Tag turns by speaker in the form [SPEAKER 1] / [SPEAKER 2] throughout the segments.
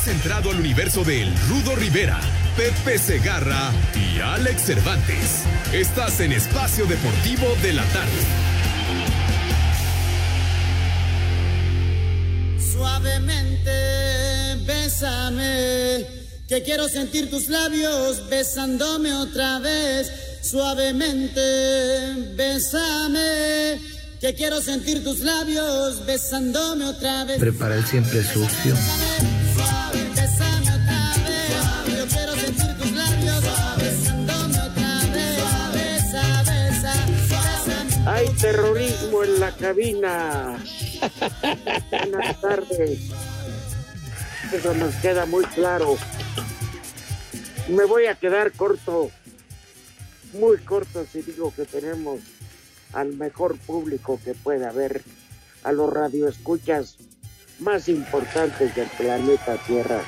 [SPEAKER 1] Has entrado al universo de El Rudo Rivera, Pepe Segarra y Alex Cervantes. Estás en Espacio Deportivo de la Tarde.
[SPEAKER 2] Suavemente, bésame, que quiero sentir tus labios besándome otra vez. Suavemente, bésame, que quiero sentir tus labios besándome otra vez.
[SPEAKER 3] Prepara el siempre sucio.
[SPEAKER 4] Hay terrorismo en la cabina. Buenas tardes. Eso nos queda muy claro. Me voy a quedar corto, muy corto si digo que tenemos al mejor público que puede haber, a los radioescuchas más importantes del planeta Tierra.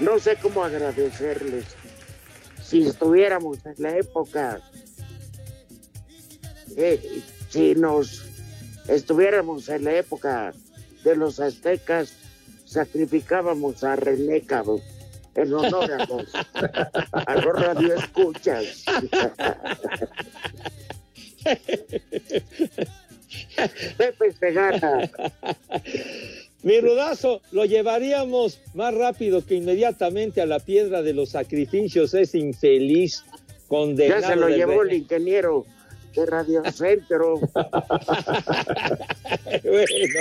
[SPEAKER 4] No sé cómo agradecerles. Si estuviéramos en la época, eh, si nos estuviéramos en la época de los aztecas, sacrificábamos a René cabrón, en honor a los, a los radioescuchas. Pepe Segarra.
[SPEAKER 5] Mi rudazo lo llevaríamos más rápido que inmediatamente a la piedra de los sacrificios, es infeliz, condenado.
[SPEAKER 4] Ya se lo llevó el ingeniero de Radio Centro.
[SPEAKER 5] bueno.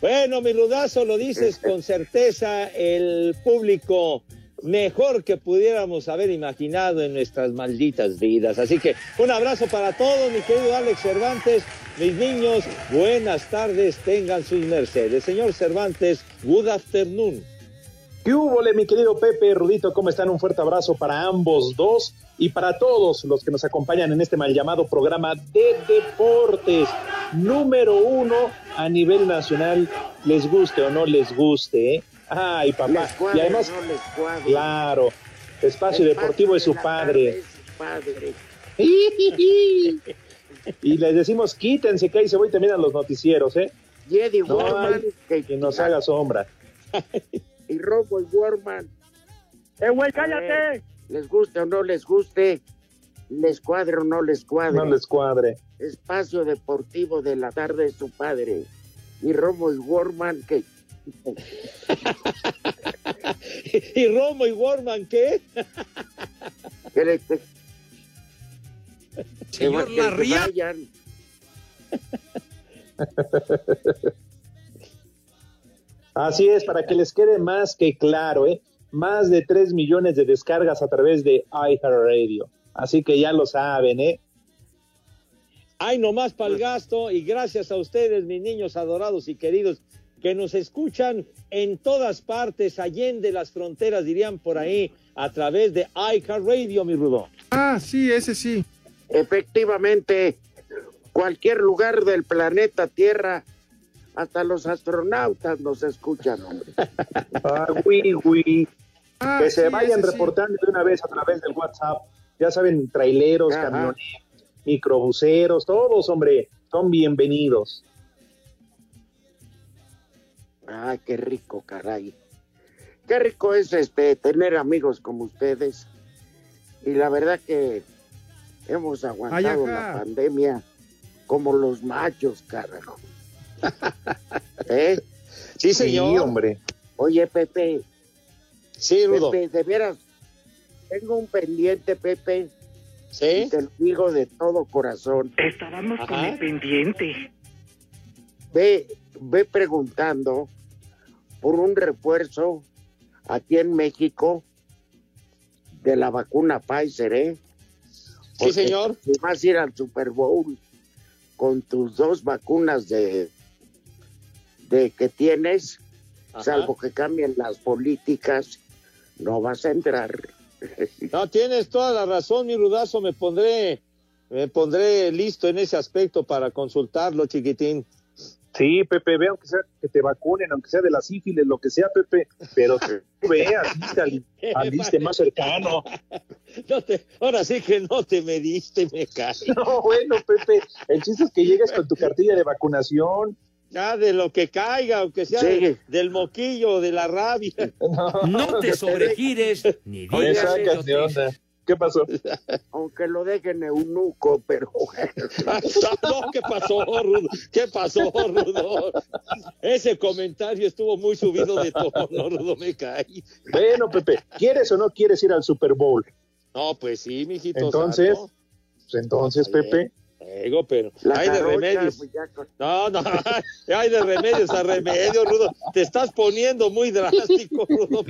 [SPEAKER 5] Bueno, mi rudazo, lo dices con certeza, el público mejor que pudiéramos haber imaginado en nuestras malditas vidas. Así que un abrazo para todos, mi querido Alex Cervantes. Mis niños, buenas tardes, tengan sus mercedes. Señor Cervantes, good afternoon.
[SPEAKER 6] ¿Qué hubo, mi querido Pepe, Rudito? ¿Cómo están? Un fuerte abrazo para ambos dos y para todos los que nos acompañan en este mal llamado programa de deportes número uno a nivel nacional, les guste o no les guste. ¿eh? Ay, papá.
[SPEAKER 4] Cuadre,
[SPEAKER 6] y además,
[SPEAKER 4] no
[SPEAKER 6] claro, Espacio Deportivo es su
[SPEAKER 4] de
[SPEAKER 6] padre. Y les decimos, quítense, que ahí se voy también a los noticieros, ¿eh?
[SPEAKER 4] Y
[SPEAKER 6] No
[SPEAKER 4] Warman,
[SPEAKER 6] hay
[SPEAKER 4] que,
[SPEAKER 6] que nos haga sombra.
[SPEAKER 4] y Robo y Warman. ¡Eh, güey, cállate! Les guste o no les guste, les cuadre o no les cuadre.
[SPEAKER 6] No les cuadre.
[SPEAKER 4] Espacio Deportivo de la tarde es su padre. Y Robo y Warman, que
[SPEAKER 5] ¿Y Romo y Warman qué?
[SPEAKER 4] que le- que-
[SPEAKER 7] Señor
[SPEAKER 4] que- que
[SPEAKER 7] Larría.
[SPEAKER 4] vayan.
[SPEAKER 6] Así es, para que les quede más que claro, ¿eh? Más de 3 millones de descargas a través de iHeartRadio. Así que ya lo saben, ¿eh?
[SPEAKER 5] Ay, nomás para el gasto y gracias a ustedes, mis niños adorados y queridos, que nos escuchan en todas partes, allende las fronteras, dirían por ahí, a través de iHeartRadio, mi Rudo.
[SPEAKER 8] Ah, sí, ese sí.
[SPEAKER 4] Efectivamente, cualquier lugar del planeta Tierra, hasta los astronautas nos escuchan, hombre.
[SPEAKER 6] Ah, oui, oui.
[SPEAKER 8] Ah,
[SPEAKER 6] que se
[SPEAKER 8] sí,
[SPEAKER 6] vayan
[SPEAKER 8] sí.
[SPEAKER 6] reportando de una vez a través del WhatsApp. Ya saben, traileros,
[SPEAKER 4] Ajá.
[SPEAKER 6] camioneros, microbuseros, todos, hombre, son bienvenidos.
[SPEAKER 4] Ay, qué rico, caray. Qué rico es este tener amigos como ustedes. Y la verdad que hemos aguantado
[SPEAKER 8] Ay,
[SPEAKER 4] la pandemia como los machos, carajo. ¿Eh?
[SPEAKER 5] Sí,
[SPEAKER 6] Sí, hombre.
[SPEAKER 4] Oye, Pepe,
[SPEAKER 5] Sí, Rudo.
[SPEAKER 4] Pepe, de veras, tengo un pendiente, Pepe, y
[SPEAKER 5] Sí.
[SPEAKER 4] te lo digo de todo corazón.
[SPEAKER 9] Estábamos con
[SPEAKER 5] Ajá.
[SPEAKER 9] el pendiente.
[SPEAKER 4] Ve, ve preguntando por un refuerzo aquí en México de la vacuna Pfizer, ¿eh?
[SPEAKER 5] Sí, señor.
[SPEAKER 4] Si vas a ir al Super Bowl con tus dos vacunas de, de que tienes,
[SPEAKER 5] Ajá.
[SPEAKER 4] salvo que cambien las políticas, no vas a entrar.
[SPEAKER 5] No, tienes toda la razón, mi rudazo, me pondré, me pondré listo en ese aspecto para consultarlo, chiquitín.
[SPEAKER 6] Sí, Pepe, ve aunque sea que te vacunen, aunque sea de la sífilis, lo que sea, Pepe, pero ve, asiste al, al más cercano.
[SPEAKER 5] No te- ahora sí que no te mediste, me cae.
[SPEAKER 6] No, bueno, Pepe, el chiste es que llegues con tu cartilla de vacunación.
[SPEAKER 5] Ya de lo que caiga, aunque sea
[SPEAKER 4] Sí.
[SPEAKER 5] de- del moquillo, de la rabia.
[SPEAKER 7] No te sobregires ni digas idiotes.
[SPEAKER 6] onda. ¿Qué pasó?
[SPEAKER 4] Aunque lo dejen eunuco, pero.
[SPEAKER 5] No, ¿qué pasó, Rudo? ¿Qué pasó, Rudo? Ese comentario estuvo muy subido de tono, Rudo, me cae.
[SPEAKER 6] Bueno, Pepe, ¿quieres o no quieres ir al Super Bowl?
[SPEAKER 5] No, pues sí, mijito.
[SPEAKER 6] Entonces,
[SPEAKER 5] santo.
[SPEAKER 6] Pues entonces. Pepe,
[SPEAKER 5] Digo, pero
[SPEAKER 4] La
[SPEAKER 5] hay de remedios.
[SPEAKER 4] pues
[SPEAKER 5] No, no, hay de remedios a remedios, Rudo. Te estás poniendo muy drástico, Rudo.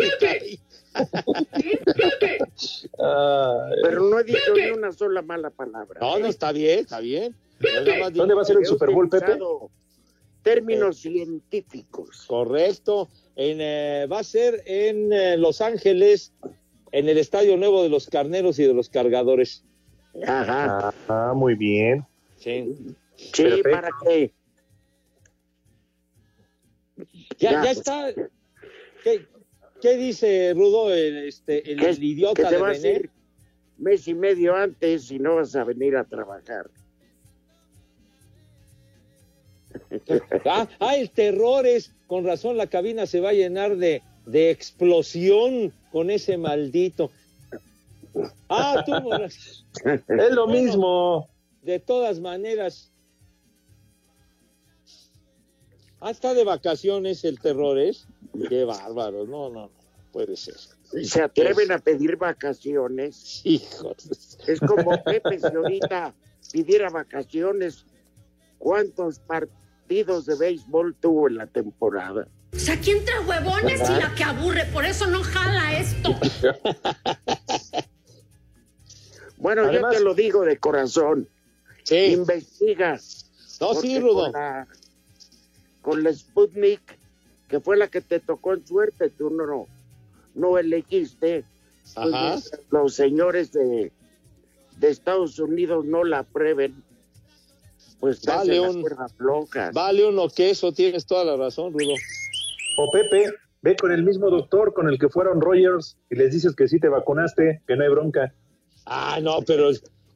[SPEAKER 4] Pero no he dicho ni una sola mala palabra.
[SPEAKER 5] No, no, está bien, está bien.
[SPEAKER 6] ¿dónde va a ser el Super Bowl, Pepe?
[SPEAKER 4] Términos científicos.
[SPEAKER 5] Correcto. En, eh, va a ser en eh, Los Ángeles, en el Estadio Nuevo de los Carneros y de los Cargadores.
[SPEAKER 4] Ajá.
[SPEAKER 6] Ah, muy bien.
[SPEAKER 5] Sí.
[SPEAKER 4] Sí,
[SPEAKER 6] Perfecto.
[SPEAKER 4] para que
[SPEAKER 5] Ya,
[SPEAKER 4] Ya.
[SPEAKER 5] ya está. ¿Qué, qué dice Rudo, el, este, el,
[SPEAKER 4] que,
[SPEAKER 5] el idiota
[SPEAKER 4] que te
[SPEAKER 5] de
[SPEAKER 4] vas a
[SPEAKER 5] René?
[SPEAKER 4] ir mes y medio antes y no vas a venir a trabajar.
[SPEAKER 5] Ah, ah, el terror es, con razón la cabina se va a llenar de, de explosión con ese maldito. Ah, tú,
[SPEAKER 6] Es lo mismo.
[SPEAKER 5] de todas maneras. Ah, está de vacaciones el terror, ¿es? Qué bárbaro, no, no, no, puede ser.
[SPEAKER 4] Se atreven a pedir vacaciones.
[SPEAKER 5] Hijos.
[SPEAKER 4] Es como Pepe si ahorita pidiera vacaciones. ¿Cuántos partidos de béisbol tuvo en la temporada?
[SPEAKER 9] O sea, aquí entre huevones y la que aburre, por eso no jala esto.
[SPEAKER 4] Bueno,
[SPEAKER 6] Además-
[SPEAKER 4] yo te lo digo de corazón.
[SPEAKER 5] Sí,
[SPEAKER 4] Investiga.
[SPEAKER 5] no, sí, Rudo.
[SPEAKER 4] Con la, con la Sputnik, que fue la que te tocó en suerte, tú no, no elegiste. Pues,
[SPEAKER 5] Ajá.
[SPEAKER 4] los señores de, de Estados Unidos no la aprueben, pues
[SPEAKER 5] Vale,
[SPEAKER 4] las
[SPEAKER 5] un-. Vale uno queso, tienes toda la razón, Rudo.
[SPEAKER 6] O Pepe, ve con el mismo doctor con el que fueron Rogers y les dices que sí te vacunaste, que no hay bronca.
[SPEAKER 5] Ah, no, pero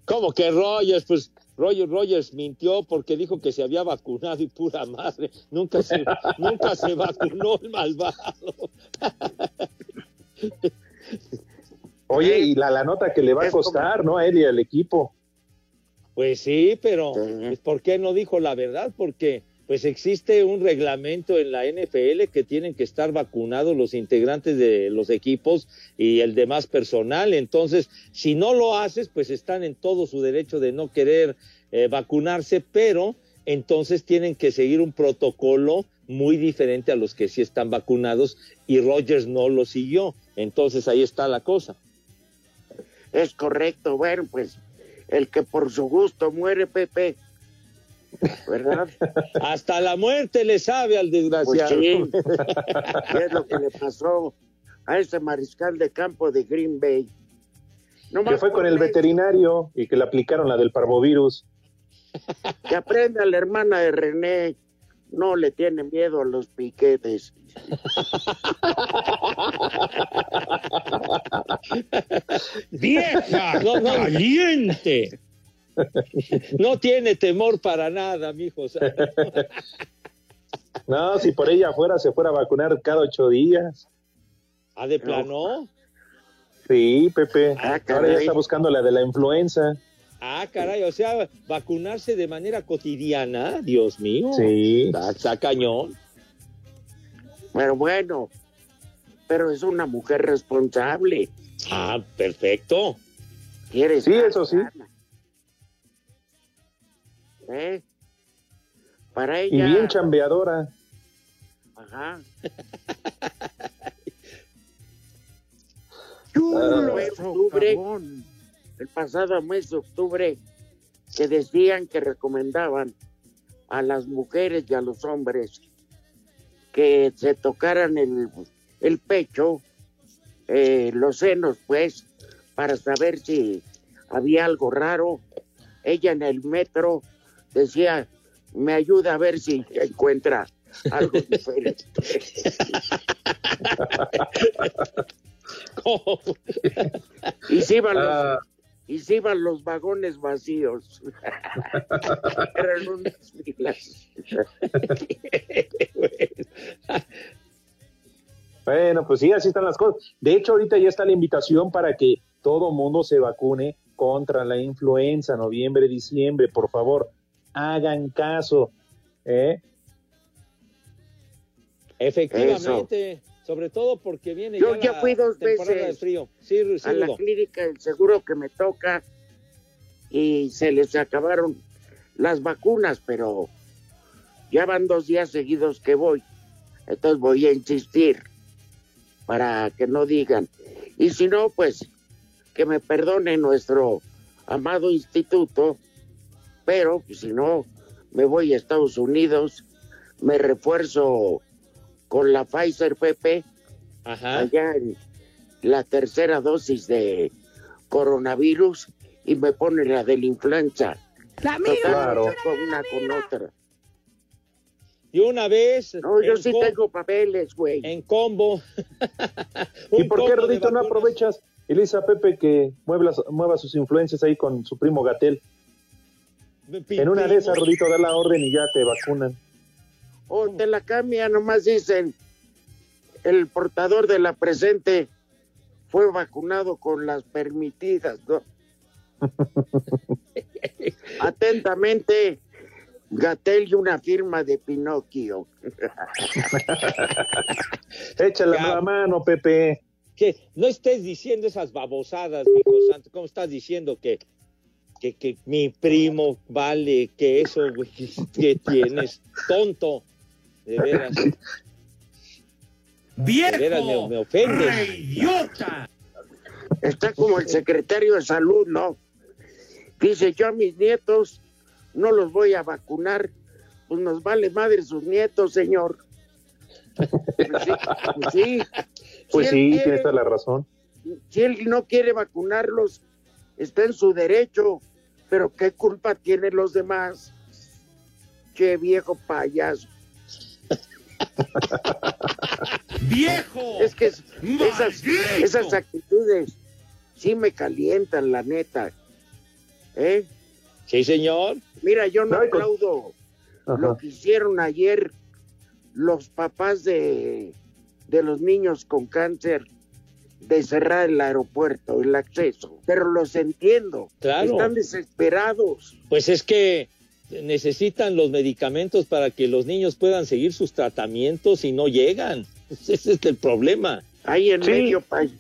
[SPEAKER 5] ¿cómo que Rogers? Pues Rogers, Rogers mintió porque dijo que se había vacunado y pura madre. Nunca se, nunca se vacunó el malvado.
[SPEAKER 6] Oye, y la, la nota que le va a costar, ¿no? A él y al equipo.
[SPEAKER 5] Pues sí, pero pues, ¿por qué no dijo la verdad? Porque pues existe un reglamento en la NFL que tienen que estar vacunados los integrantes de los equipos y el demás personal. Entonces, si no lo haces, pues están en todo su derecho de no querer eh, vacunarse, pero entonces tienen que seguir un protocolo muy diferente a los que sí están vacunados y Rogers no lo siguió. Entonces ahí está la cosa.
[SPEAKER 4] Es correcto. Bueno, pues el que por su gusto muere, Pepe, ¿verdad?
[SPEAKER 5] Hasta la muerte le sabe al
[SPEAKER 4] Pues
[SPEAKER 5] desgraciado.
[SPEAKER 4] sí. es lo que le pasó a ese mariscal de campo de Green Bay. No
[SPEAKER 6] Que fue con el veterinario y que le aplicaron la del parvovirus.
[SPEAKER 4] Que aprenda la hermana de René. No le tiene miedo a los piquetes.
[SPEAKER 7] ¡Vieja! ¡Caliente!
[SPEAKER 5] No tiene temor para nada, mijo. O sea,
[SPEAKER 6] No, si por ella fuera, se fuera a vacunar cada ocho días.
[SPEAKER 5] ¿A de plano?
[SPEAKER 6] Sí, Pepe.
[SPEAKER 4] Ah,
[SPEAKER 6] Ahora ya está buscando la de la influenza.
[SPEAKER 5] Ah, caray, o sea, vacunarse de manera cotidiana, Dios mío.
[SPEAKER 6] Sí.
[SPEAKER 5] Está, está cañón.
[SPEAKER 4] Pero bueno, pero es una mujer responsable.
[SPEAKER 5] Ah, perfecto.
[SPEAKER 4] Quiere
[SPEAKER 6] Sí, eso sí.
[SPEAKER 4] sana. ¿Eh? Para
[SPEAKER 6] Y
[SPEAKER 4] ella.
[SPEAKER 6] bien chambeadora.
[SPEAKER 4] Ajá.
[SPEAKER 6] Ah.
[SPEAKER 4] Fue octubre, el pasado mes de octubre, que decían que recomendaban a las mujeres y a los hombres que se tocaran el, el pecho, eh, los senos, pues, para saber si había algo raro. Ella en el metro decía, me ayuda a ver si encuentra algo diferente. y se iban los,
[SPEAKER 6] Ah.
[SPEAKER 4] y se iban los vagones vacíos. Eran unas filas.
[SPEAKER 6] Bueno, pues sí, así están las cosas. De hecho, ahorita ya está la invitación para que todo mundo se vacune contra la influenza, noviembre, diciembre, por favor, hagan caso. ¿eh?
[SPEAKER 5] Efectivamente, sobre todo porque viene
[SPEAKER 4] Yo
[SPEAKER 5] ya,
[SPEAKER 4] ya
[SPEAKER 5] la
[SPEAKER 4] fui dos
[SPEAKER 5] temporada
[SPEAKER 4] veces
[SPEAKER 5] de frío. Sí, sí,
[SPEAKER 4] a la clínica del seguro que me toca y se les acabaron las vacunas, pero ya van dos días seguidos que voy. Entonces voy a insistir para que no digan. Y si no, pues que me perdone nuestro amado instituto, pero pues, si no, me voy a Estados Unidos, me refuerzo con la Pfizer PP
[SPEAKER 5] Ajá.
[SPEAKER 4] allá en la tercera dosis de coronavirus y me pone la de la influenza.
[SPEAKER 9] La
[SPEAKER 4] Total,
[SPEAKER 6] Claro.
[SPEAKER 4] una con otra.
[SPEAKER 5] Y una vez
[SPEAKER 4] No, yo sí tengo papeles, güey.
[SPEAKER 5] en combo.
[SPEAKER 6] ¿Y por qué, Rodito, no aprovechas, Elisa Pepe, que mueva, mueva sus influencias ahí con su primo Gatel? En una de esas, Rodito, da la orden y ya te vacunan.
[SPEAKER 4] O te la cambia, nomás dicen, el portador de la presente fue vacunado con las permitidas, ¿no? Atentamente, Gatel y una firma de Pinocchio.
[SPEAKER 6] Échale la mano, Pepe.
[SPEAKER 5] Que no estés diciendo esas babosadas, mijo santo. ¿Cómo estás diciendo que, que, que mi primo vale, que eso, güey, que tienes? Tonto. De veras, de
[SPEAKER 7] ¡Viejo!
[SPEAKER 5] veras me, me ofendes.
[SPEAKER 7] ¡Idiota!
[SPEAKER 4] Está como el secretario de salud, ¿no? Dice, yo a mis nietos no los voy a vacunar, pues nos vale madre sus nietos, señor. Pues sí, pues sí.
[SPEAKER 6] Pues
[SPEAKER 4] Si él
[SPEAKER 6] sí,
[SPEAKER 4] quiere-
[SPEAKER 6] tienes toda la razón.
[SPEAKER 4] si él no quiere vacunarlos, está en su derecho, pero ¿qué culpa tienen los demás? Che viejo payaso.
[SPEAKER 7] ¡Viejo!
[SPEAKER 4] Es que es- esas, actitudes sí me calientan, la neta. ¿Eh?
[SPEAKER 5] Sí, señor.
[SPEAKER 4] Mira, yo no
[SPEAKER 6] No, con-
[SPEAKER 4] aplaudo lo que hicieron ayer los papás de, de los niños con cáncer de cerrar el aeropuerto, el acceso. Pero los entiendo.
[SPEAKER 5] Claro.
[SPEAKER 4] Están desesperados.
[SPEAKER 5] Pues es que necesitan los medicamentos para que los niños puedan seguir sus tratamientos y no llegan. Ese es el problema.
[SPEAKER 4] Ahí en
[SPEAKER 6] Sí.
[SPEAKER 4] medio país.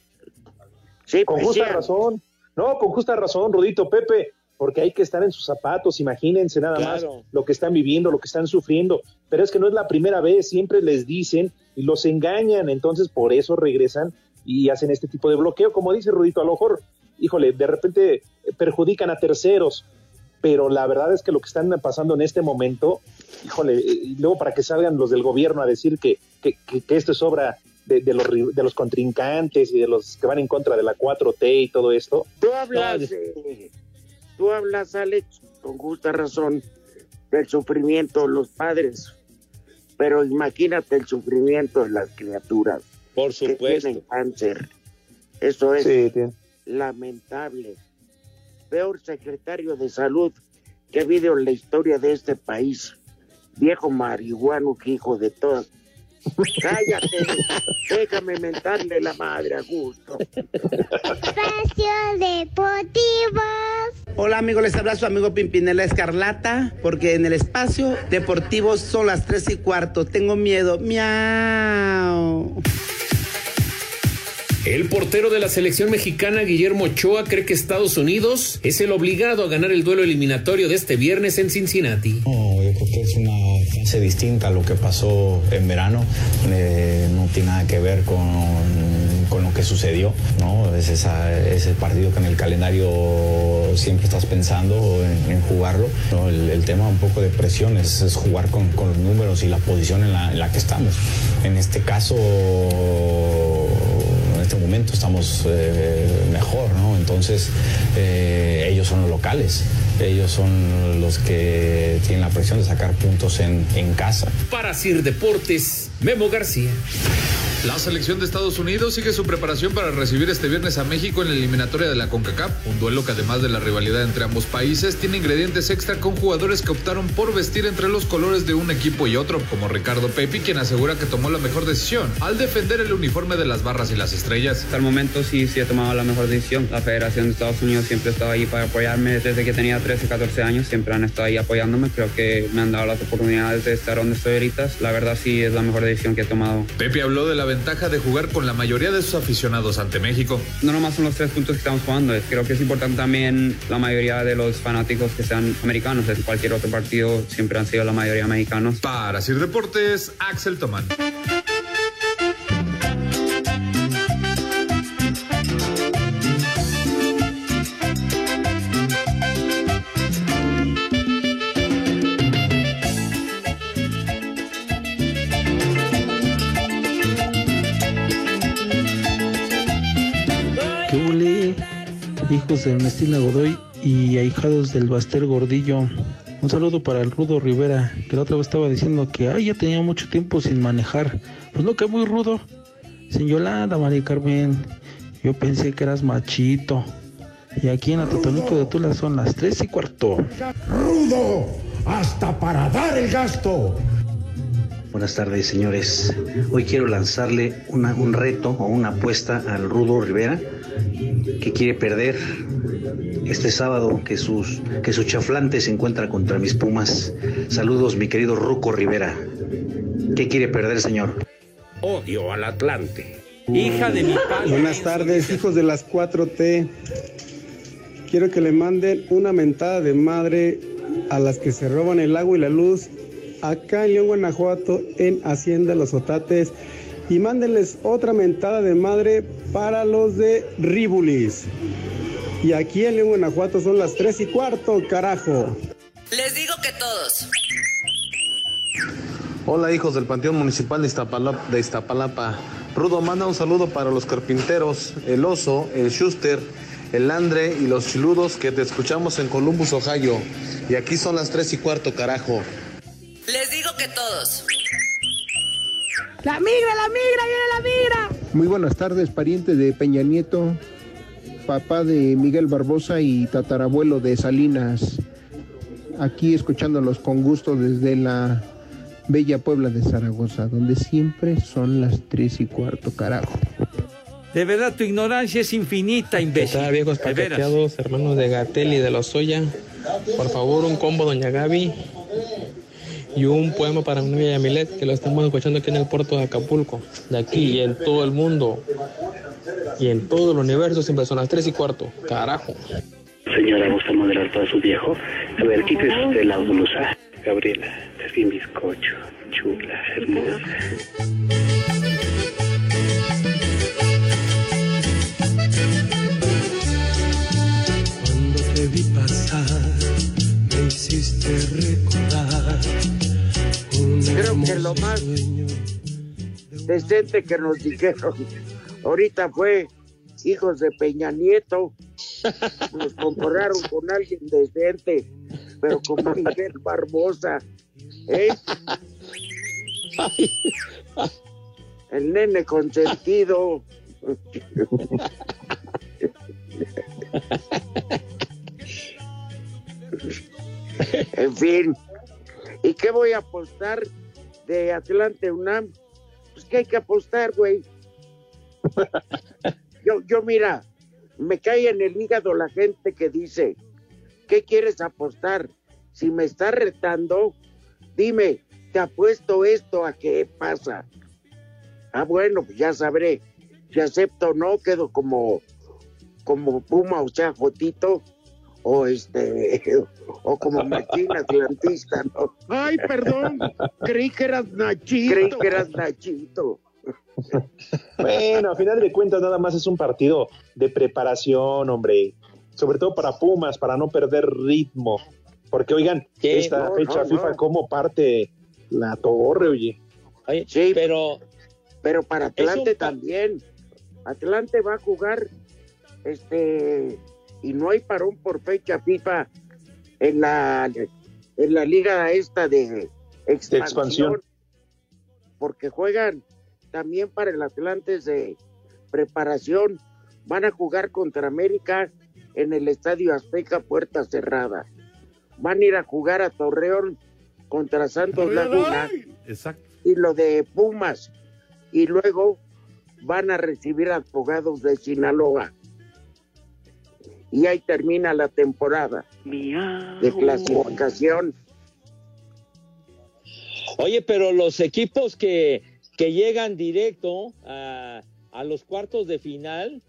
[SPEAKER 4] Sí,
[SPEAKER 6] Con
[SPEAKER 4] pues,
[SPEAKER 6] justa
[SPEAKER 4] sí,
[SPEAKER 6] razón. No, con justa razón, Rodito Pepe, porque hay que estar en sus zapatos, imagínense nada
[SPEAKER 5] Claro.
[SPEAKER 6] más lo que están viviendo, lo que están sufriendo. Pero es que no es la primera vez, siempre les dicen y los engañan, entonces por eso regresan y hacen este tipo de bloqueo. Como dice Rodito, a lo mejor, híjole, de repente perjudican a terceros, pero la verdad es que lo que están pasando en este momento, híjole, eh, y luego para que salgan los del gobierno a decir que, que, que- que esto es obra de, de los, de los contrincantes y de los que van en contra de la 4T y todo esto,
[SPEAKER 4] Tú hablas,
[SPEAKER 5] No,
[SPEAKER 4] eh, tú hablas, Alex, con justa razón, del sufrimiento de los padres. Pero imagínate el sufrimiento de las criaturas
[SPEAKER 5] Por
[SPEAKER 4] que
[SPEAKER 5] supuesto.
[SPEAKER 4] tienen cáncer. Eso es
[SPEAKER 6] sí,
[SPEAKER 4] lamentable. Peor secretario de salud que ha habido en la historia de este país. Viejo marihuano, que hijo de todas. Cállate, déjame mentarle la madre a gusto.
[SPEAKER 10] Espacio Deportivo.
[SPEAKER 11] Hola amigos, les habla su amigo Pimpinela Escarlata, porque en el espacio deportivo son las tres y cuarto. Tengo miedo. Miau.
[SPEAKER 12] El portero de la selección mexicana Guillermo Ochoa cree que Estados Unidos es el obligado a ganar el duelo eliminatorio de este viernes en Cincinnati.
[SPEAKER 13] No, yo creo que es una fase distinta a lo que pasó en verano. Eh, no tiene nada que ver con con lo que sucedió, ¿no? Es esa- ese partido que en el calendario siempre estás pensando en, en jugarlo. ¿no? El, el tema un poco de presión es, es jugar con, con los números y la posición en la, en la que estamos. En este caso, momento estamos eh, mejor, ¿no? Entonces, eh, ellos son los locales, ellos son los que tienen la presión de sacar puntos en, en casa.
[SPEAKER 12] Para Sir Deportes, Memo García.
[SPEAKER 14] La selección de Estados Unidos sigue su preparación para recibir este viernes a México en la eliminatoria de la CONCACAF, un duelo que además de la rivalidad entre ambos países tiene ingredientes extra con jugadores que optaron por vestir entre los colores de un equipo y otro, como Ricardo Pepi, quien asegura que tomó la mejor decisión al defender el uniforme de las barras y las estrellas.
[SPEAKER 15] Hasta el momento sí, sí he tomado la mejor decisión. La Federación de Estados Unidos siempre ha estado ahí para apoyarme desde que tenía 13, 14 años. Siempre han estado ahí apoyándome. Creo que me han dado las oportunidades de estar donde estoy ahorita. La verdad sí es la mejor decisión que he tomado.
[SPEAKER 14] Pepi habló de la ventaja de jugar con la mayoría de sus aficionados ante México.
[SPEAKER 15] No nomás son los tres puntos que estamos jugando. Creo que es importante también la mayoría de los fanáticos que sean americanos. En cualquier otro partido siempre han sido la mayoría mexicanos.
[SPEAKER 14] Para Sir Deportes, Axel Tomán.
[SPEAKER 16] De Ernestina Godoy y ahijados del Baster Gordillo. Un saludo para el Rudo Rivera, que la otra vez estaba diciendo que ay, ya tenía mucho tiempo sin manejar. Pues no, que muy rudo. Sin Yolanda, María Carmen. Yo pensé que eras machito. Y aquí en Atotonilco de Tula son las tres y cuarto.
[SPEAKER 17] ¡Rudo! ¡Hasta para dar el gasto!
[SPEAKER 3] Buenas tardes, señores. Hoy quiero lanzarle una- un reto o una apuesta al Rudo Rivera, que quiere perder este sábado que, sus, que su chaflante se encuentra contra mis Pumas. Saludos, mi querido Ruco Rivera. ¿Qué quiere perder, señor?
[SPEAKER 17] Odio al Atlante. Hija de mi padre.
[SPEAKER 18] Buenas tardes, hijos de las 4T. Quiero que le manden una mentada de madre a las que se roban el agua y la luz acá en León, Guanajuato, en Hacienda Los Otates. Y mándenles otra mentada de madre para los de Ribulis. Y aquí en León, Guanajuato son las 3 y cuarto, carajo.
[SPEAKER 19] Les digo que todos.
[SPEAKER 20] Hola hijos del Panteón Municipal de Iztapalapa, de Iztapalapa. Rudo manda un saludo para los carpinteros, el oso, el Schuster, el Andre y los chiludos que te escuchamos en Columbus, Ohio. Y aquí son las tres y cuarto, carajo.
[SPEAKER 19] Les digo que todos.
[SPEAKER 2] La migra, la migra, viene la migra.
[SPEAKER 21] Muy buenas tardes, pariente de Peña Nieto, papá de Miguel Barbosa y tatarabuelo de Salinas. Aquí escuchándolos con gusto desde la bella Puebla de Zaragoza, donde siempre son las tres y cuarto, carajo.
[SPEAKER 17] De verdad, tu ignorancia es infinita, imbécil.
[SPEAKER 22] tal, viejos paqueteados, hermanos de Gatel y de Lozoya? Por favor, un combo, doña Gaby. Y un poema para mi novia Yamilet, que lo estamos escuchando aquí en el puerto de Acapulco. De aquí y en todo el mundo. Y en todo el universo siempre son las tres y cuarto. Carajo.
[SPEAKER 23] Señora, ¿gusta moderar para su viejo? A ver, quítese usted la blusa. Gabriela, es bien bizcocho, chula, hermosa.
[SPEAKER 4] Que lo más decente que nos dijeron ahorita fue hijos de Peña Nieto. Nos compararon con alguien decente, pero como Miguel Barbosa. ¿eh? El nene consentido. En fin. ¿Y qué voy a apostar de Atlante UNAM? Pues que hay que apostar, güey. Yo, yo mira, me cae en el hígado la gente que dice, ¿qué quieres apostar? Si me está retando, dime, te apuesto esto a qué pasa. Ah, bueno, pues ya sabré. Si acepto o no, quedo como, como Puma, o sea, Jotito, o este, o como Machín Atlantista, ¿no?
[SPEAKER 17] Ay, perdón. Creí que eras Nachito.
[SPEAKER 4] Creí que eras Nachito.
[SPEAKER 6] Bueno, a final de cuentas nada más es un partido de preparación, hombre. Sobre todo para Pumas, para no perder ritmo. Porque, oigan, esta
[SPEAKER 4] No,
[SPEAKER 6] fecha
[SPEAKER 4] no,
[SPEAKER 6] FIFA,
[SPEAKER 4] no.
[SPEAKER 6] ¿cómo parte la torre, oye?
[SPEAKER 4] Sí,
[SPEAKER 5] pero
[SPEAKER 4] pero para
[SPEAKER 5] un
[SPEAKER 4] Atlante también. Atlante va a jugar este y no hay parón por fecha FIFA en la en la liga esta de expansión,
[SPEAKER 6] expansión.
[SPEAKER 4] porque juegan también para el Atlante de preparación. Van a jugar contra América en el Estadio Azteca puerta cerrada. Van a ir a jugar a Torreón contra Santos Laguna
[SPEAKER 7] Exacto.
[SPEAKER 4] y lo de Pumas. Y luego van a recibir a Abogados de Sinaloa y ahí termina la temporada de clasificación
[SPEAKER 5] Oye, pero los equipos que, que llegan directo a, a los cuartos de final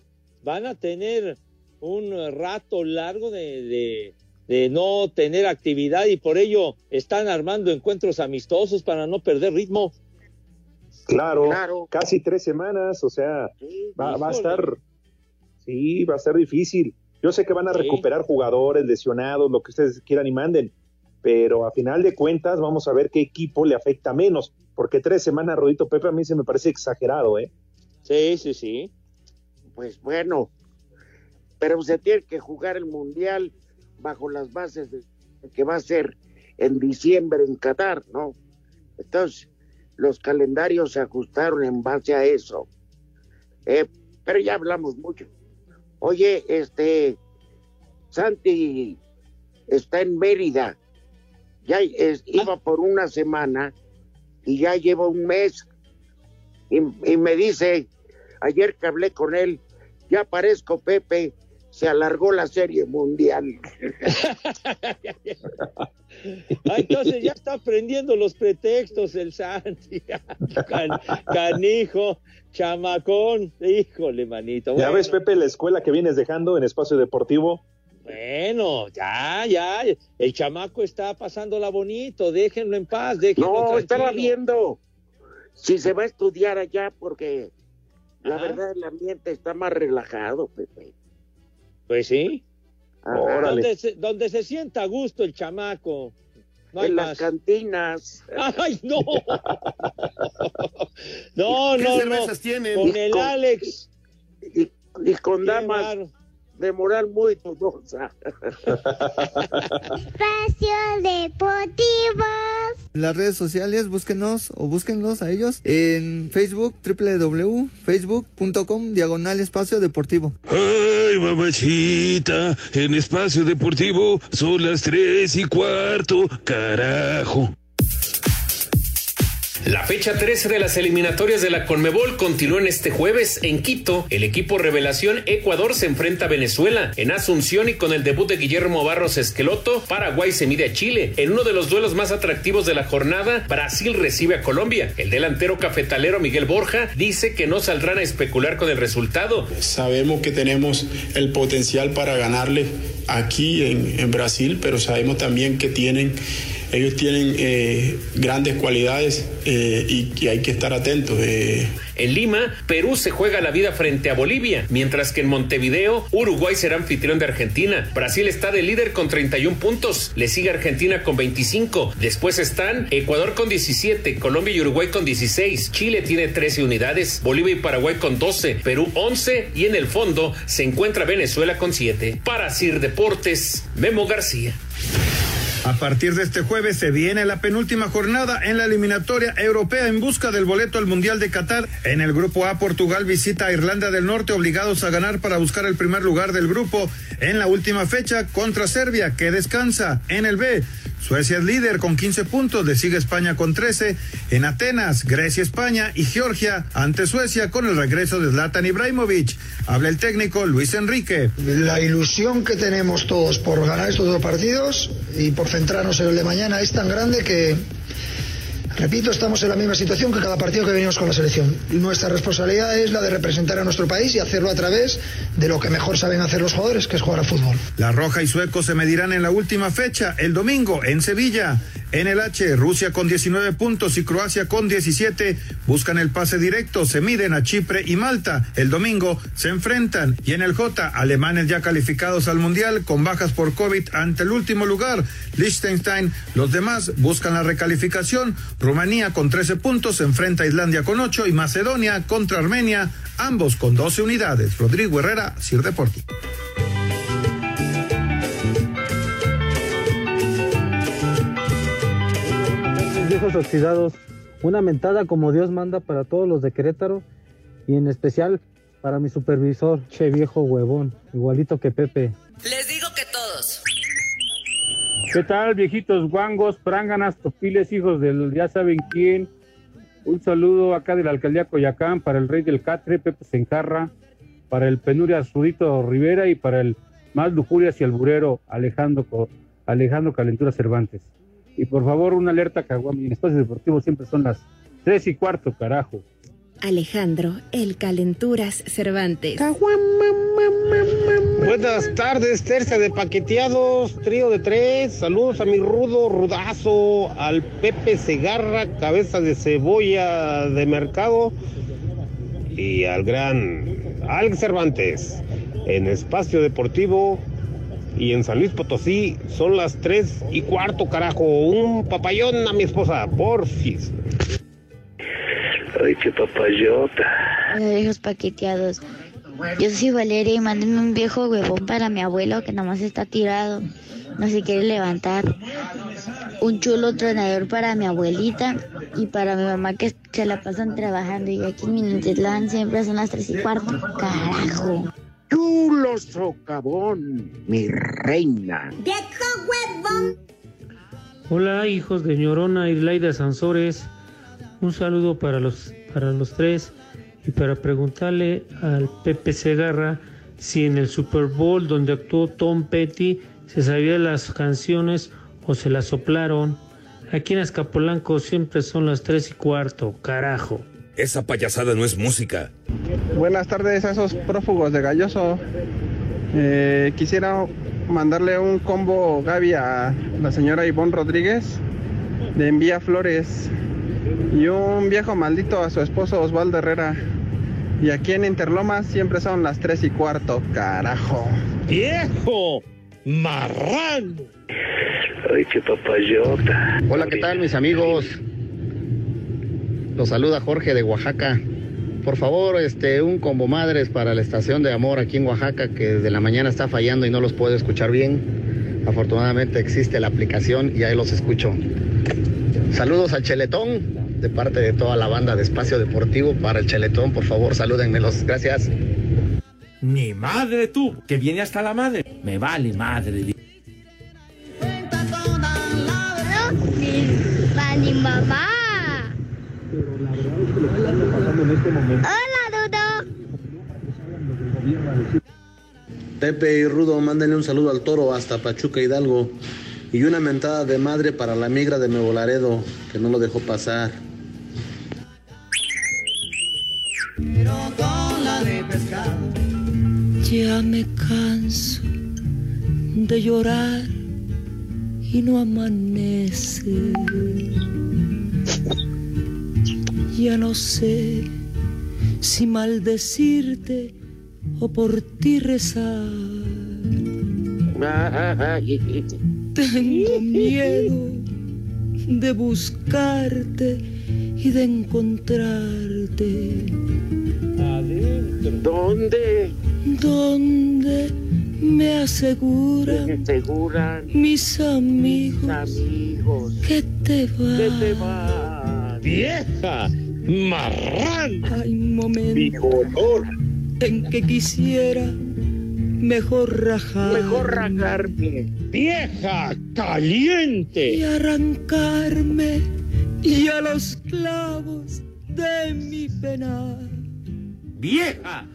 [SPEAKER 5] van a tener un rato largo de, de- de no tener actividad y por ello están armando encuentros amistosos para no perder ritmo.
[SPEAKER 6] Claro, casi tres semanas, o sea, va, va a estar, sí, va a ser difícil. Yo sé que van a
[SPEAKER 5] Sí.
[SPEAKER 6] recuperar jugadores lesionados, lo que ustedes quieran y manden, pero a final de cuentas vamos a ver qué equipo le afecta menos, porque tres semanas, Rodito Pepe, a mí se me parece exagerado, ¿eh?
[SPEAKER 5] Sí, sí, sí.
[SPEAKER 4] pues bueno pero se tiene que jugar el mundial bajo las bases de que va a ser en diciembre en Qatar, ¿no? Entonces, los calendarios se ajustaron en base a eso. Eh, pero ya hablamos mucho. Oye, este, Santi está en Mérida. Ya es- iba por una semana y ya lleva un mes. Y, y me dice, ayer que hablé con él, ya parezco Pepe, se alargó la serie mundial.
[SPEAKER 5] Ah, entonces ya está aprendiendo los pretextos el Santi. Can- canijo, chamacón. Híjole, manito.
[SPEAKER 6] Ya ves, Pepe, la escuela que vienes dejando en espacio deportivo.
[SPEAKER 5] Bueno, ya, ya. El chamaco está pasándola bonito. Déjenlo en paz. Déjenlo
[SPEAKER 4] No,
[SPEAKER 5] tranquilo.
[SPEAKER 4] estaba viendo si se va a estudiar allá porque la verdad el ambiente está más relajado, Pepe.
[SPEAKER 5] Pues sí. Donde se, donde se sienta a gusto el chamaco. No hay
[SPEAKER 4] en
[SPEAKER 5] más.
[SPEAKER 4] las cantinas.
[SPEAKER 5] ¡Ay, no! No,
[SPEAKER 7] ¿Qué
[SPEAKER 5] no, no.
[SPEAKER 7] cervezas tienen?
[SPEAKER 5] Con
[SPEAKER 4] Y
[SPEAKER 5] el
[SPEAKER 4] con-
[SPEAKER 5] Alex.
[SPEAKER 4] Y, y con
[SPEAKER 5] Qué
[SPEAKER 4] damas
[SPEAKER 5] bárbaro.
[SPEAKER 4] De moral muy dudosa.
[SPEAKER 10] Espacio Deportivo.
[SPEAKER 24] Las redes sociales, búsquenos o búsquenlos a ellos en Facebook, www.facebook.com, diagonal espacio deportivo.
[SPEAKER 25] Ay, mamachita, en espacio deportivo son las tres y cuarto, carajo.
[SPEAKER 12] La fecha 13 de las eliminatorias de la Conmebol continúa en este jueves en Quito. El equipo Revelación Ecuador se enfrenta a Venezuela en Asunción y con el debut de Guillermo Barros Esqueloto, Paraguay se mide a Chile. En uno de los duelos más atractivos de la jornada, Brasil recibe a Colombia. El delantero cafetalero Miguel Borja dice que no saldrán a especular con el resultado.
[SPEAKER 26] Sabemos que tenemos el potencial para ganarle aquí en, en Brasil, pero sabemos también que tienen, ellos tienen eh, grandes cualidades eh, y hay que estar atentos. eh.
[SPEAKER 12] En Lima, Perú se juega la vida frente a Bolivia, mientras que en Montevideo, Uruguay será anfitrión de Argentina. Brasil está de líder con 31 puntos, le sigue Argentina con 25. Después están Ecuador con 17, Colombia y Uruguay con 16, Chile tiene 13 unidades, Bolivia y Paraguay con 12, Perú 11 y en el fondo se encuentra Venezuela con 7. Para Sir Deportes, Memo García.
[SPEAKER 27] A partir de este jueves se viene la penúltima jornada en la eliminatoria europea en busca del boleto al Mundial de Qatar. En el grupo A, Portugal visita a Irlanda del Norte obligados a ganar para buscar el primer lugar del grupo en la última fecha contra Serbia, que descansa. En el B, Suecia es líder con 15 puntos, le sigue España con 13. En Atenas, Grecia, España y Georgia ante Suecia con el regreso de Zlatan Ibrahimovic. Habla el técnico Luis Enrique.
[SPEAKER 28] La ilusión que tenemos todos por ganar estos dos partidos y por centrarnos en el de mañana es tan grande que, repito, estamos en la misma situación que cada partido que venimos con la selección. Nuestra responsabilidad es la de representar a nuestro país y hacerlo a través de lo que mejor saben hacer los jugadores, que es jugar al fútbol.
[SPEAKER 27] La Roja y Sueco se medirán en la última fecha, el domingo, en Sevilla. En el H, Rusia con 19 puntos y Croacia con 17 buscan el pase directo, se miden a Chipre y Malta. El domingo se enfrentan. Y en el J, alemanes ya calificados al Mundial con bajas por COVID ante el último lugar, Liechtenstein. Los demás buscan la recalificación. Rumanía con 13 puntos se enfrenta a Islandia con 8 y Macedonia contra Armenia, ambos con 12 unidades. Rodrigo Herrera, Sir Deportivo.
[SPEAKER 29] Viejos oxidados, una mentada como Dios manda para todos los de Querétaro y en especial para mi supervisor, che viejo huevón, igualito que Pepe.
[SPEAKER 19] Les digo que todos.
[SPEAKER 30] ¿Qué tal, viejitos guangos, pránganas, topiles, hijos del ya saben quién? Un saludo acá de la alcaldía Coyacán para el rey del Catre, Pepe Sencarra, para el penuria Zurito Rivera y para el más lujurias y alburero Alejandro, Alejandro Calentura Cervantes. Y por favor, una alerta Caguami. En espacio deportivo siempre son las tres y cuarto, carajo.
[SPEAKER 31] Alejandro, el Calenturas Cervantes.
[SPEAKER 26] Buenas tardes, tercia de paqueteados, trío de tres. Saludos a mi rudo, rudazo, al Pepe Segarra, cabeza de cebolla de mercado, y al gran Alex Cervantes. En espacio deportivo y en San Luis Potosí son las tres y cuarto, carajo. Un papayón a mi esposa, porfis.
[SPEAKER 23] Ay, qué papayota.
[SPEAKER 10] Hola, viejos paqueteados. Yo soy Valeria y mándenme un viejo huevón para mi abuelo que nada más está tirado. No se quiere levantar. Un chulo tronador para mi abuelita y para mi mamá que se la pasan trabajando. Y aquí en Minatitlán siempre son las tres y cuarto. Carajo.
[SPEAKER 4] Chulo socavón, mi reina.
[SPEAKER 10] ¡Viejo huevón!
[SPEAKER 30] Hola, hijos de Ñorona y Laida Sansores. Un saludo para los, para los tres y para preguntarle al Pepe Segarra si en el Super Bowl donde actuó Tom Petty se sabía las canciones o se las soplaron. Aquí en Azcapolanco siempre son las tres y cuarto, carajo.
[SPEAKER 32] Esa payasada no es música.
[SPEAKER 18] Buenas tardes a esos prófugos de Galloso. Eh, quisiera mandarle un combo Gaby a la señora Ivonne Rodríguez de Envía Flores y un viejo maldito a su esposo Osvaldo Herrera. Y aquí en Interlomas siempre son las tres y cuarto, carajo.
[SPEAKER 26] ¡Viejo! ¡Marrano!
[SPEAKER 23] Ay, qué papayota.
[SPEAKER 33] Hola, ¿qué tal mis amigos? Los saluda Jorge de Oaxaca. Por favor, este, un combo madres para la estación de amor aquí en Oaxaca que desde la mañana está fallando y no los puedo escuchar bien. Afortunadamente existe la aplicación y ahí los escucho. Saludos al Cheletón de parte de toda la banda de Espacio Deportivo para el Cheletón. Por favor, salúdenmelos. Gracias.
[SPEAKER 34] Ni madre tú, que viene hasta la madre. Me vale madre.
[SPEAKER 10] Para mi mamá. Hola, Dudo.
[SPEAKER 20] Pepe y Rudo, mándenle un saludo al toro hasta Pachuca Hidalgo. Y una mentada de madre para la migra de Nuevo Laredo, que no lo dejó pasar.
[SPEAKER 35] Ya me canso de llorar y no amanece. Ya no sé si maldecirte o por ti rezar. Tengo miedo de buscarte y de encontrarte.
[SPEAKER 4] ¿Dónde?
[SPEAKER 35] Donde me aseguran, mis amigos,
[SPEAKER 4] amigos
[SPEAKER 35] que te vas.
[SPEAKER 4] que te vas.
[SPEAKER 26] ¡Vieja! ¡Marrán!
[SPEAKER 35] Hay momentos en que quisiera mejor rajar.
[SPEAKER 4] Mejor rajarme.
[SPEAKER 26] ¡Vieja! ¡Caliente!
[SPEAKER 35] Y arrancarme y a los clavos de mi penar.
[SPEAKER 34] ¡Vieja!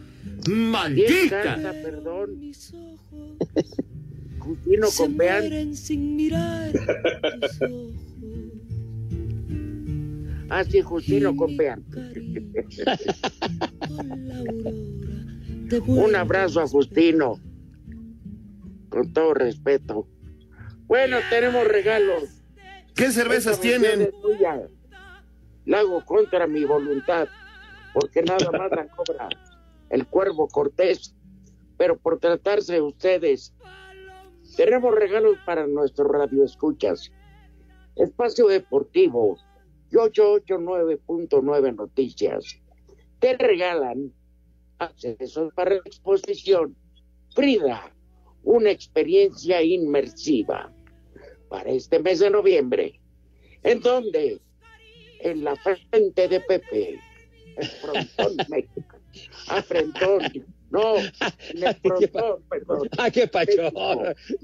[SPEAKER 34] ¡Maldita!
[SPEAKER 4] perdón. Justino
[SPEAKER 35] Se
[SPEAKER 4] con vean.
[SPEAKER 35] mueren sin mirar tus ojos.
[SPEAKER 4] Ah, sí, Justino con vean. Un abrazo a Justino. Con todo respeto. Bueno, tenemos regalos.
[SPEAKER 36] ¿Qué cervezas tienen?
[SPEAKER 4] La hago contra mi voluntad, porque nada más la cobra el cuervo Cortés. Pero por tratarse de ustedes, tenemos regalos para nuestros radioescuchas. Espacio Deportivo y 889.9 Noticias te regalan accesos para la exposición Frida, una experiencia inmersiva para este mes de noviembre. ¿En dónde? En la frente de Pepe, el frontón México. Frentón. No, en el frontón, perdón.
[SPEAKER 5] ¡Ah, qué pachón!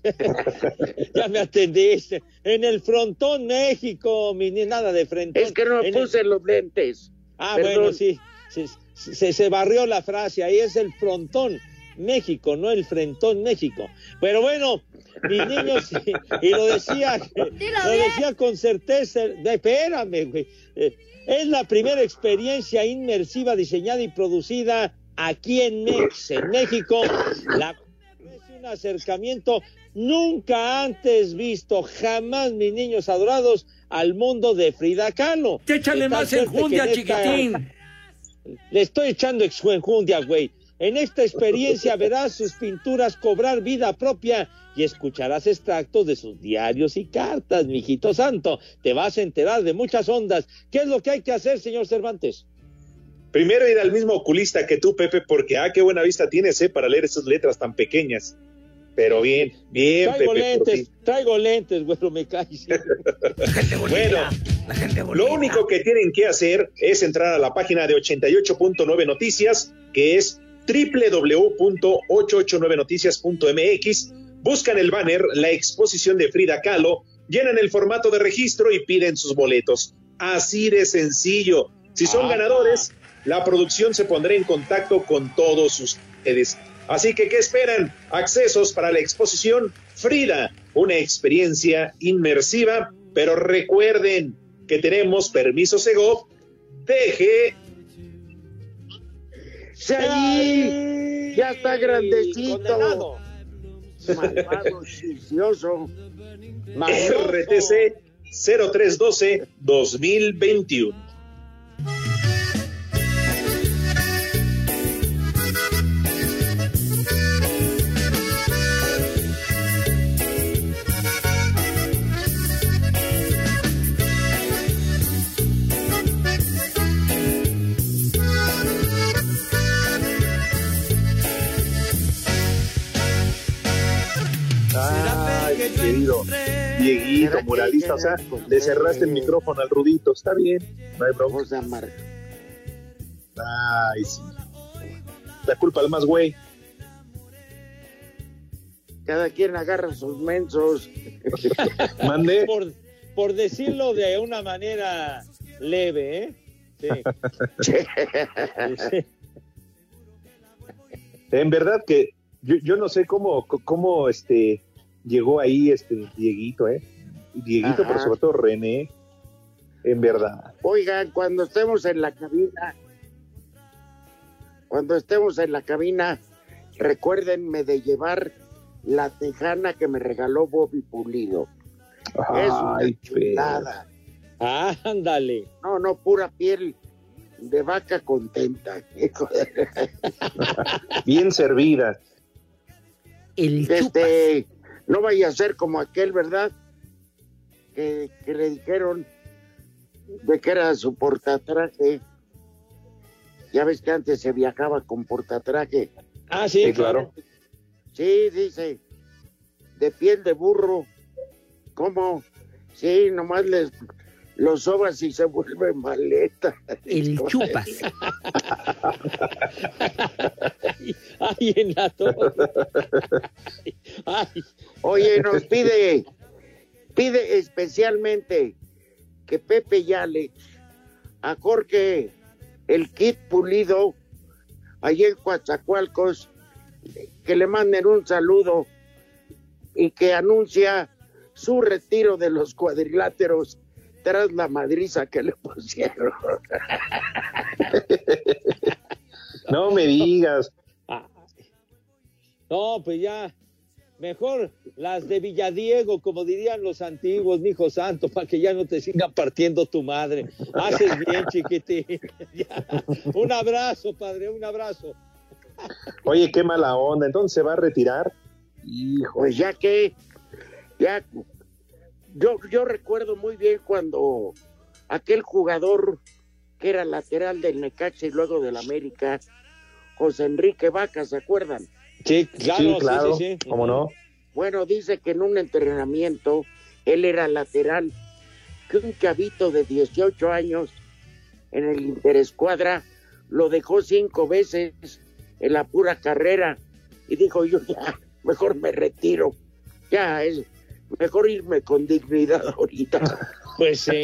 [SPEAKER 5] ya me atendiste. En el frontón México, mi ni nada de frente.
[SPEAKER 4] Es que no puse los lentes.
[SPEAKER 5] Ah,
[SPEAKER 4] Perdón.
[SPEAKER 5] bueno, sí. Se, se, se barrió la frase. Ahí es el frontón México, no el frentón México. Pero bueno, mis niños, y, y lo decía, lo decía con certeza. de- Espérame, güey. Eh, Es la primera experiencia inmersiva diseñada y producida aquí en Mex, en México. La es un acercamiento nunca antes visto, jamás, mis niños adorados, al mundo de Frida Kahlo.
[SPEAKER 34] Échale
[SPEAKER 5] De tal
[SPEAKER 34] más enjundia,
[SPEAKER 5] en esta-
[SPEAKER 34] chiquitín.
[SPEAKER 5] Le estoy echando enjundia, güey. En esta experiencia verás sus pinturas cobrar vida propia y escucharás extractos de sus diarios y cartas, mijito santo. Te vas a enterar de muchas ondas. ¿Qué es lo que hay que hacer, señor Cervantes?
[SPEAKER 6] Primero ir al mismo oculista que tú, Pepe, porque ah, qué buena vista tienes, eh, para leer esas letras tan pequeñas. Pero bien, bien,
[SPEAKER 5] Traigo
[SPEAKER 6] Pepe.
[SPEAKER 5] lentes, traigo lentes, güey, me caes.
[SPEAKER 6] Bueno, lo único que tienen que hacer es entrar a la página de 88.9 Noticias, que es www.889noticias.mx, buscan el banner, la exposición de Frida Kahlo, llenan el formato de registro y piden sus boletos. Así de sencillo. Si son
[SPEAKER 5] Ah.
[SPEAKER 6] ganadores, la producción se pondrá en contacto con todos ustedes. Así que, ¿qué esperan? Accesos para la exposición Frida, una experiencia inmersiva, pero recuerden que tenemos permiso Segov, deje
[SPEAKER 4] ¡Sí! Ya está grandecito.
[SPEAKER 5] condenado.
[SPEAKER 4] Malvado, vicioso.
[SPEAKER 6] RTC 0312 2021. Querido Dieguito, muralista, o sea, le cerraste el micrófono al Rudito, está bien, no hay bronca. Ay, sí. La culpa al más güey.
[SPEAKER 4] Cada quien agarra sus mensos.
[SPEAKER 6] Mande.
[SPEAKER 5] Por, por decirlo de una manera leve, ¿eh? Sí. Sí.
[SPEAKER 6] En verdad que yo, yo no sé cómo, cómo este llegó ahí este Dieguito, ¿eh? Dieguito,
[SPEAKER 4] Ajá.
[SPEAKER 6] pero sobre todo René, en verdad.
[SPEAKER 4] Oigan, cuando estemos en la cabina, cuando estemos en la cabina, recuérdenme de llevar la tejana que me regaló Bobby Pulido. es una
[SPEAKER 6] Ay,
[SPEAKER 4] chulada.
[SPEAKER 5] Ándale.
[SPEAKER 4] No, no, pura piel de vaca contenta.
[SPEAKER 6] Bien servida.
[SPEAKER 4] este, no vaya a ser como aquel, ¿verdad? Que, que le dijeron de que era su portatraje. Ya ves que antes se viajaba con portatraje.
[SPEAKER 5] Ah, sí,
[SPEAKER 6] Sí, claro.
[SPEAKER 4] Sí, dice, de piel de burro. ¿Cómo? Sí, nomás les lo sobas y se vuelve maleta.
[SPEAKER 7] El chupas.
[SPEAKER 5] Ay, en la torre. Ay.
[SPEAKER 4] Oye, nos pide, pide especialmente que Pepe Yale a Jorge el kit pulido allí en Coatzacoalcos, que le manden un saludo y que anuncia su retiro de los cuadriláteros tras la madriza que le pusieron.
[SPEAKER 6] No me digas.
[SPEAKER 5] No, pues ya, Mejor las de Villadiego, como dirían los antiguos, mi hijo santo, para que ya no te siga partiendo tu madre. Haces bien, chiquitín. Ya. Un abrazo, padre, un abrazo.
[SPEAKER 6] Oye, qué mala onda. Entonces se va a retirar. Hijo.
[SPEAKER 4] Pues ya que, ya, yo, yo recuerdo muy bien cuando aquel jugador que era lateral del Necaxa y luego del América, José Enrique Vaca, ¿se acuerdan?
[SPEAKER 5] Sí, claro,
[SPEAKER 6] sí, claro.
[SPEAKER 5] sí, sí, sí.
[SPEAKER 6] ¿Cómo no?
[SPEAKER 4] Bueno, dice que en un entrenamiento él era lateral, que un chavito de 18 años en el Interescuadra lo dejó cinco veces en la pura carrera y dijo yo ya, mejor me retiro, ya es mejor irme con dignidad ahorita.
[SPEAKER 5] Pues sí,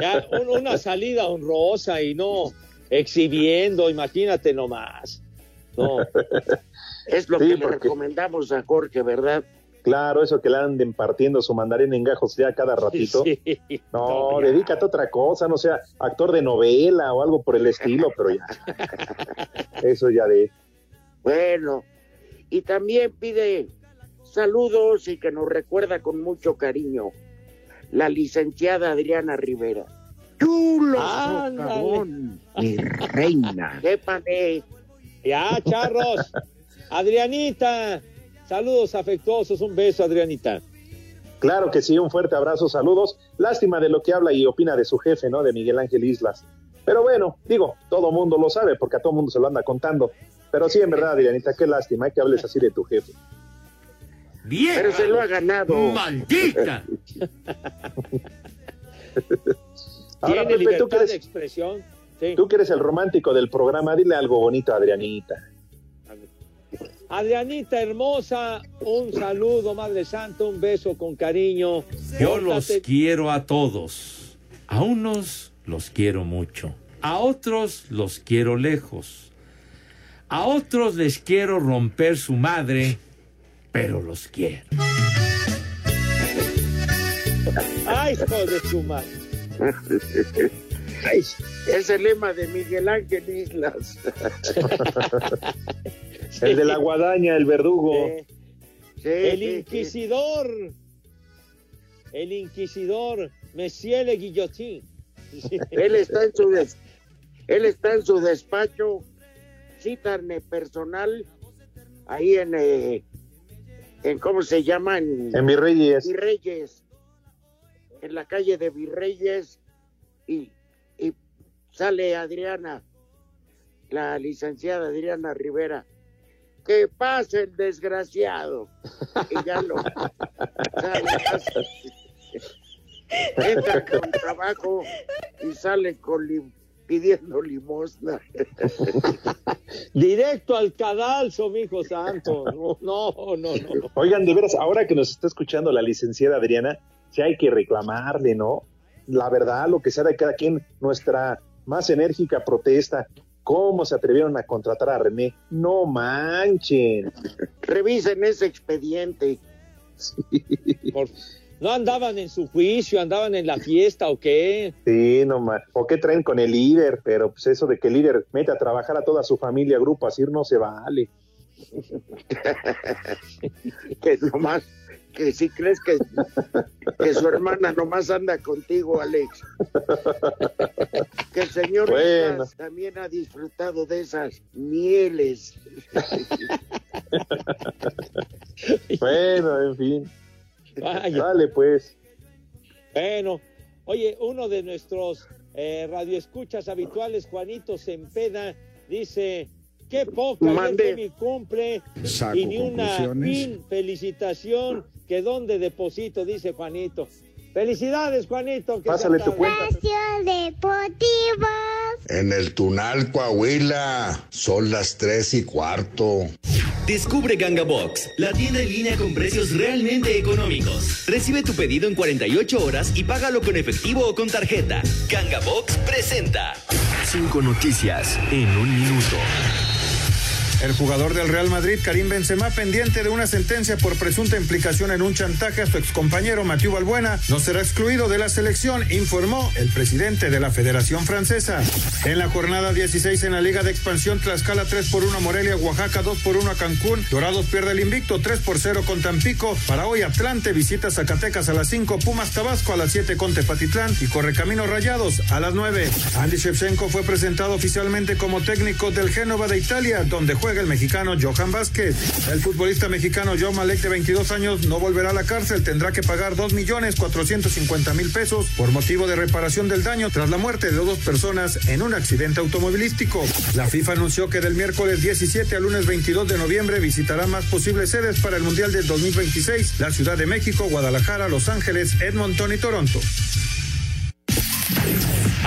[SPEAKER 5] ya un- una salida honrosa y no exhibiendo, imagínate nomás. No.
[SPEAKER 4] Es lo
[SPEAKER 6] Sí,
[SPEAKER 4] que le recomendamos a Jorge, ¿verdad?
[SPEAKER 6] Claro, eso que le anden partiendo su mandarín en gajos ya cada ratito.
[SPEAKER 5] Sí.
[SPEAKER 6] No, dedícate a otra cosa, no sea actor de novela o algo por el estilo, pero ya. Eso ya de.
[SPEAKER 4] Bueno, y también pide saludos y que nos recuerda con mucho cariño la licenciada Adriana Rivera. Chulo
[SPEAKER 5] Ándale.
[SPEAKER 4] socavón, mi reina. Épale.
[SPEAKER 5] Ya, charros. Adrianita, saludos afectuosos, un beso, Adrianita.
[SPEAKER 6] Claro que sí, un fuerte abrazo, saludos. Lástima de lo que habla y opina de su jefe, ¿no? De Miguel Ángel Islas. Pero bueno, digo, todo mundo lo sabe porque a todo mundo se lo anda contando. Pero sí, en verdad, Adrianita, qué lástima que hables así de tu jefe.
[SPEAKER 34] Bien.
[SPEAKER 4] Pero se lo ha ganado.
[SPEAKER 34] ¡Maldita!
[SPEAKER 6] Ahora,
[SPEAKER 5] Tiene
[SPEAKER 6] Pepe, tú
[SPEAKER 5] libertad
[SPEAKER 6] que, eres,
[SPEAKER 5] de expresión. Sí.
[SPEAKER 6] tú que eres el romántico del programa, dile algo bonito a Adrianita.
[SPEAKER 5] Adrianita hermosa, un saludo, Madre Santa, un beso con cariño.
[SPEAKER 34] Yo los quiero a todos. A unos los quiero mucho. A otros los quiero lejos. A otros les quiero romper su madre, pero los quiero.
[SPEAKER 5] Ay, hijo de su madre.
[SPEAKER 4] Es el lema de Miguel Ángel Islas.
[SPEAKER 6] El de la guadaña, el verdugo.
[SPEAKER 4] Sí,
[SPEAKER 5] El
[SPEAKER 4] sí,
[SPEAKER 5] inquisidor. El inquisidor, Monsieur Le Guillotín.
[SPEAKER 4] Él está en su des- él está en su despacho, citarme personal, ahí en, eh, en ¿cómo se llama? En,
[SPEAKER 6] En Virreyes.
[SPEAKER 4] Virreyes, en la calle de Virreyes, y, y sale Adriana, la licenciada Adriana Rivera. Que pase el desgraciado. Y ya lo sale, entra con trabajo y sale con pidiendo limosna.
[SPEAKER 5] Directo al cadalso, mi hijo santo. No, no, no, no.
[SPEAKER 6] Oigan, de veras, ahora que nos está escuchando la licenciada Adriana, sí hay que reclamarle, ¿no? La verdad, lo que sea de cada quien, nuestra más enérgica protesta. ¿Cómo se atrevieron a contratar a René? No manchen.
[SPEAKER 4] Revisen ese expediente.
[SPEAKER 5] Por- No andaban en su juicio, andaban en la fiesta o qué.
[SPEAKER 6] Sí, no más. ¿O qué traen con el líder? Pero pues eso de que el líder mete a trabajar a toda su familia, grupo, así no se vale.
[SPEAKER 4] que nomás, que si crees que, que su hermana nomás anda contigo, Alex. Que el señor
[SPEAKER 6] Bueno.
[SPEAKER 4] También ha disfrutado de esas mieles.
[SPEAKER 6] Bueno, en fin.
[SPEAKER 5] Vaya.
[SPEAKER 6] Dale, pues.
[SPEAKER 5] Bueno, oye, uno de nuestros eh, radioescuchas habituales, Juanito Sempeda, dice, qué poca,
[SPEAKER 4] Mande.
[SPEAKER 5] mi cumple
[SPEAKER 36] Saco
[SPEAKER 5] y ni una fin felicitación que dónde deposito, dice Juanito. Felicidades, Juanito. que
[SPEAKER 6] Pásale tu cuenta.
[SPEAKER 10] Deportivo.
[SPEAKER 36] En el Tunal, Coahuila, son las tres y cuarto.
[SPEAKER 1] Descubre Ganga Box, la tienda en línea con precios realmente económicos. Recibe tu pedido en 48 horas y págalo con efectivo o con tarjeta. Ganga Box presenta.
[SPEAKER 7] Cinco noticias en un minuto.
[SPEAKER 27] El jugador del Real Madrid, Karim Benzema, pendiente de una sentencia por presunta implicación en un chantaje a su excompañero Mathieu Balbuena, no será excluido de la selección, informó el presidente de la Federación Francesa. En la jornada 16 en la Liga de Expansión, Tlaxcala 3 por 1 a Morelia, Oaxaca 2 por 1 a Cancún, Dorados pierde el invicto 3 por 0 con Tampico. Para hoy Atlante visita Zacatecas a las 5, Pumas Tabasco a las 7 con Tepatitlán y Correcaminos Rayados a las 9. Andy Shevchenko fue presentado oficialmente como técnico del Génova de Italia, donde juega el mexicano Johan Vázquez. El futbolista mexicano Joe Malek de 22 años no volverá a la cárcel, tendrá que pagar 2 millones 450 mil pesos por motivo de reparación del daño tras la muerte de dos personas en un accidente automovilístico. La FIFA anunció que del miércoles 17 al lunes 22 de noviembre visitará más posibles sedes para el Mundial del 2026, la Ciudad de México, Guadalajara, Los Ángeles, Edmonton y Toronto.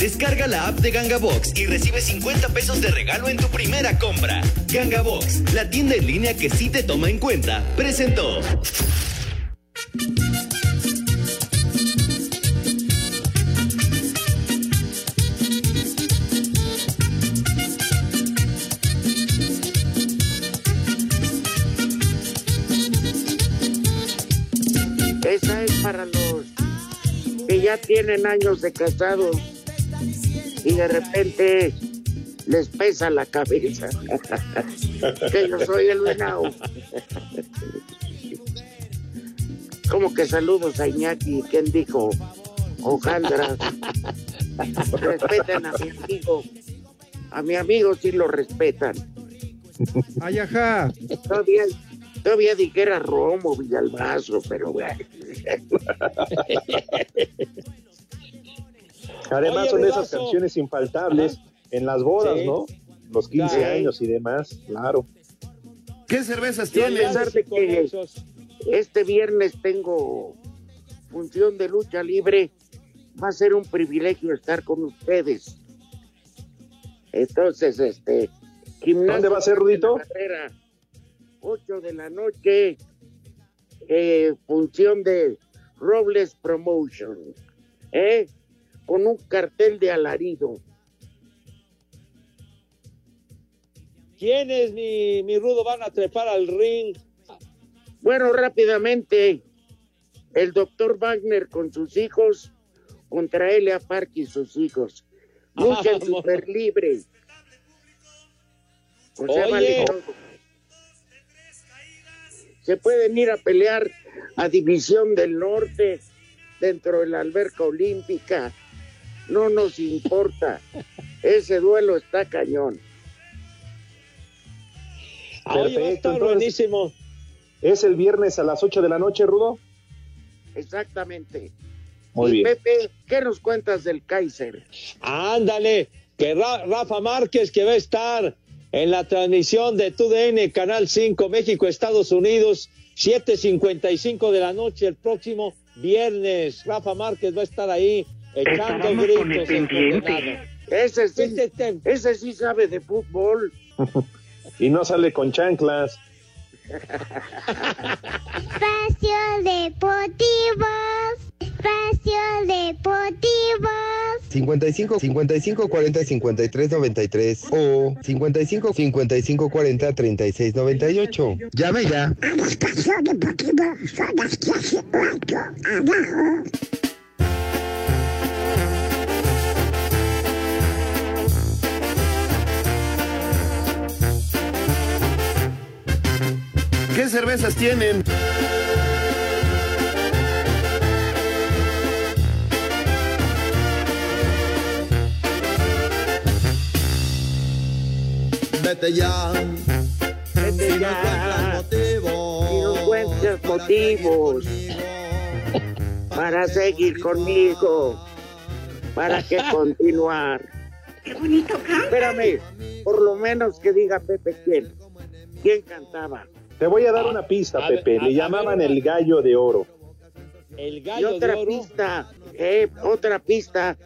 [SPEAKER 1] Descarga la app de Ganga Box y recibe 50 pesos de regalo en tu primera compra. Ganga Box, la tienda en línea que sí te toma en cuenta, presentó.
[SPEAKER 4] Esa es para los que ya tienen años de casados y de repente les pesa la cabeza que yo soy el venado. Como que saludos a Iñaki, ¿quién dijo? Ojandra. Respeten a mi amigo. A mi amigo sí lo respetan.
[SPEAKER 27] Ay, ajá.
[SPEAKER 4] Todavía, todavía dijera Romo, Villalbazo, pero bueno.
[SPEAKER 6] Además
[SPEAKER 4] Oye,
[SPEAKER 6] son esas
[SPEAKER 4] Rudazo.
[SPEAKER 6] canciones infaltables en las bodas,
[SPEAKER 4] Sí.
[SPEAKER 6] ¿no? Los 15
[SPEAKER 4] Sí.
[SPEAKER 6] años y demás, claro.
[SPEAKER 27] ¿Qué cervezas
[SPEAKER 4] a pesar de que este viernes tengo función de lucha libre, va a ser un privilegio estar con ustedes. Entonces, este, gimnasio
[SPEAKER 6] ¿Dónde va a ser, Rudito?
[SPEAKER 4] Carrera, 8 de la noche, eh, función de Robles Promotion, ¿eh? Con un cartel de alarido.
[SPEAKER 5] ¿Quiénes, mi, mi rudo, van a trepar al ring?
[SPEAKER 4] Bueno, rápidamente, el doctor Wagner con sus hijos contra Elia Park y sus hijos. Lucha en
[SPEAKER 5] Vamos.
[SPEAKER 4] super libre.
[SPEAKER 5] Oye.
[SPEAKER 4] Se pueden ir a pelear a División del Norte dentro de la alberca olímpica. No nos importa. Ese duelo está cañón.
[SPEAKER 5] Ah, oye, va a estar
[SPEAKER 6] entonces,
[SPEAKER 5] buenísimo.
[SPEAKER 6] ¿Es el viernes a las 8 de la noche, Rudo?
[SPEAKER 4] Exactamente.
[SPEAKER 6] Muy
[SPEAKER 4] y
[SPEAKER 6] bien.
[SPEAKER 4] Pepe, ¿qué nos cuentas del Kaiser?
[SPEAKER 5] Ándale, que Ra- Rafa Márquez que va a estar en la transmisión de TUDN Canal 5 México Estados Unidos 7:55 de la noche el próximo viernes. Rafa Márquez va a estar ahí
[SPEAKER 4] Estábamos
[SPEAKER 5] gritos.
[SPEAKER 4] con el pendiente. Ese sí,
[SPEAKER 5] Este
[SPEAKER 4] ese sí sabe de fútbol.
[SPEAKER 6] Y no sale con chanclas.
[SPEAKER 37] Espacio Deportivo. Espacio Deportivo.
[SPEAKER 38] 55 55 40 53 93 o 55 55 40 36 98. Llame ya.
[SPEAKER 37] Espacio Deportivo. Son las clases 8. Abajo.
[SPEAKER 27] ¿Qué cervezas tienen?
[SPEAKER 37] Vete ya.
[SPEAKER 4] Vete si ya. No encuentras motivos. Si no encuentras motivos para seguir conmigo. Para que continuar.
[SPEAKER 37] Qué bonito canta.
[SPEAKER 4] Espérame, por lo menos que diga Pepe quién. ¿Quién cantaba?
[SPEAKER 6] Te voy a dar una pista, Pepe. Le llamaban el gallo de oro.
[SPEAKER 5] El
[SPEAKER 4] Y
[SPEAKER 5] gallo
[SPEAKER 4] otra
[SPEAKER 5] de oro.
[SPEAKER 4] pista, eh, otra pista.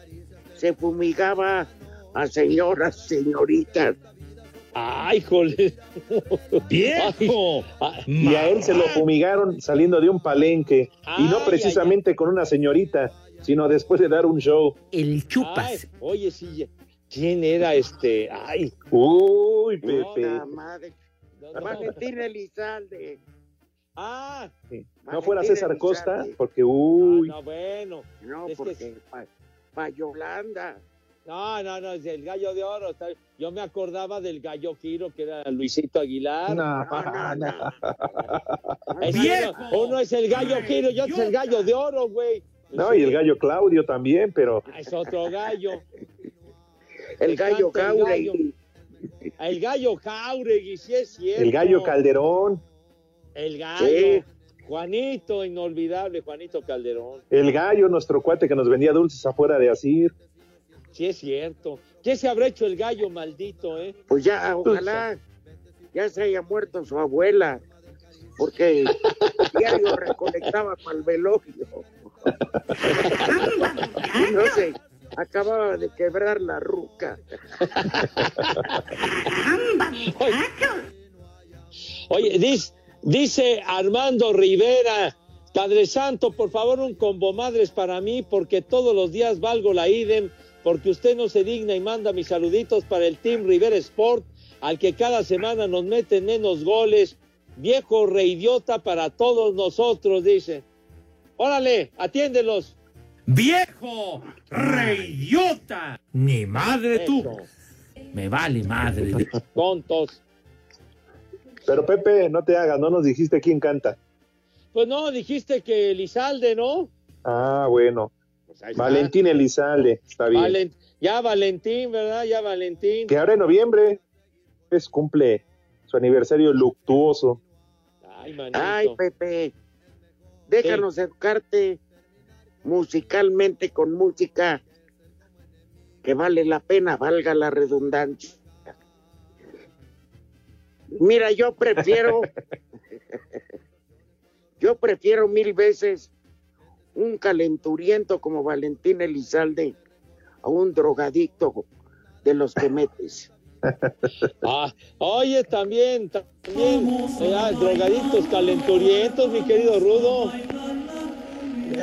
[SPEAKER 4] Se fumigaba a señoras, señoritas.
[SPEAKER 5] ¡Ay, jole!
[SPEAKER 6] ¡Viejo! Y a él se lo fumigaron saliendo de un palenque. y no
[SPEAKER 5] Ay,
[SPEAKER 6] precisamente con una señorita, sino después de dar un show.
[SPEAKER 39] El
[SPEAKER 5] Ay, oye, sí. ¿Quién era este? Ay.
[SPEAKER 6] Uy, Pepe.
[SPEAKER 4] Puta Valentín Elizalde.
[SPEAKER 5] Ah.
[SPEAKER 6] No fuera César Costa, porque uy.
[SPEAKER 5] No, bueno.
[SPEAKER 4] No,
[SPEAKER 5] Es que
[SPEAKER 4] porque pa, pa Yolanda.
[SPEAKER 5] No, no, no, es el gallo de oro. está- Yo me acordaba del gallo Quiro, que era Luisito Aguilar.
[SPEAKER 6] No,
[SPEAKER 5] Es que uno, uno es el gallo Quiro y otro es el gallo de oro, güey.
[SPEAKER 6] No, y el gallo Claudio también, pero
[SPEAKER 5] Ah, Es otro gallo.
[SPEAKER 4] El gallo
[SPEAKER 5] encanta el gallo.
[SPEAKER 4] Jauregui.
[SPEAKER 5] Sí es cierto.
[SPEAKER 6] el gallo Calderón,
[SPEAKER 5] El gallo.
[SPEAKER 6] Sí.
[SPEAKER 5] Juanito, inolvidable, Juanito Calderón.
[SPEAKER 6] el gallo, nuestro cuate que nos vendía dulces afuera de Asir.
[SPEAKER 5] Sí es cierto. ¿Qué se habrá hecho el gallo maldito, eh?
[SPEAKER 4] Pues ya, ojalá ya se haya muerto su abuela, porque diario recolectaba para el velorio. Y no sé, acababa de quebrar la ruca.
[SPEAKER 5] Oye, dice, dice Armando Rivera, Padre Santo, por favor un combo madres para mí, porque todos los días valgo la idem, porque usted no se digna y manda mis saluditos para el Team Rivera Sport, al que cada semana nos mete menos goles. Viejo reidiota para todos nosotros, dice. Órale, atiéndelos.
[SPEAKER 34] ¡Viejo! ¡Reyota! Ni madre tú. Me vale madre.
[SPEAKER 5] Tontos.
[SPEAKER 6] Pero Pepe, no te hagas, no nos dijiste quién canta.
[SPEAKER 5] Pues no, dijiste que Elizalde, ¿no?
[SPEAKER 6] Ah, bueno.
[SPEAKER 5] Pues.
[SPEAKER 6] Valentín Elizalde, está bien.
[SPEAKER 5] Valen- ya Valentín, ¿verdad? Ya Valentín.
[SPEAKER 6] Que ahora en noviembre pues cumple su aniversario luctuoso.
[SPEAKER 5] Ay, manito.
[SPEAKER 4] Ay, Pepe, déjanos educarte musicalmente con música que vale la pena, valga la redundancia. Mira, yo prefiero, yo prefiero mil veces un calenturiento como Valentín Elizalde a un drogadicto de los que metes.
[SPEAKER 5] Ah, oye, también, también, eh, ah, drogaditos calenturientos, mi querido Rudo.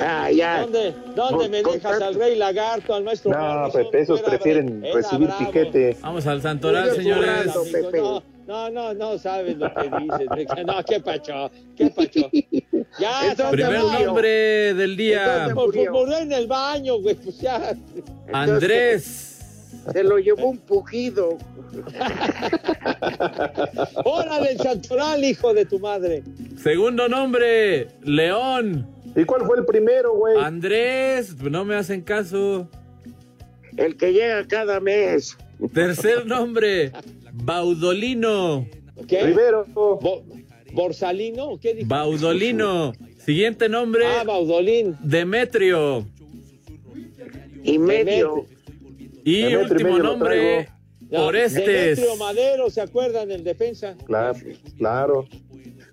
[SPEAKER 4] Ah, ya.
[SPEAKER 5] ¿Dónde, dónde me dejas al rey lagarto, al maestro
[SPEAKER 6] No? Pepe, esos
[SPEAKER 5] Era
[SPEAKER 6] prefieren recibir
[SPEAKER 5] bravo.
[SPEAKER 6] piquete.
[SPEAKER 34] Vamos al santoral, señores.
[SPEAKER 5] No, no, no, no sabes lo que dices. No, qué pacho, qué pacho. Ya,
[SPEAKER 34] Primer
[SPEAKER 4] murió.
[SPEAKER 34] nombre del día.
[SPEAKER 5] Por, por,
[SPEAKER 4] murió.
[SPEAKER 5] murió en el baño, güey, pues ya.
[SPEAKER 34] Andrés.
[SPEAKER 4] Se lo llevó un pujido.
[SPEAKER 5] Órale, el santoral, hijo de tu madre.
[SPEAKER 34] Segundo nombre, León.
[SPEAKER 6] ¿Y cuál fue el primero, güey?
[SPEAKER 34] Andrés, no me hacen caso.
[SPEAKER 4] El que llega cada mes.
[SPEAKER 34] Tercer nombre, Baudolino.
[SPEAKER 5] ¿Qué?
[SPEAKER 6] Rivero.
[SPEAKER 5] Bo- ¿Borsalino? ¿Qué dijo?
[SPEAKER 34] Baudolino. Siguiente nombre,
[SPEAKER 5] Ah, Baudolín.
[SPEAKER 34] Demetrio.
[SPEAKER 4] Y medio.
[SPEAKER 34] Y
[SPEAKER 6] Demetrio y
[SPEAKER 34] último
[SPEAKER 6] medio
[SPEAKER 34] nombre,
[SPEAKER 5] No,
[SPEAKER 34] Orestes.
[SPEAKER 5] Demetrio Madero, ¿se acuerdan? El defensa.
[SPEAKER 6] Claro, claro.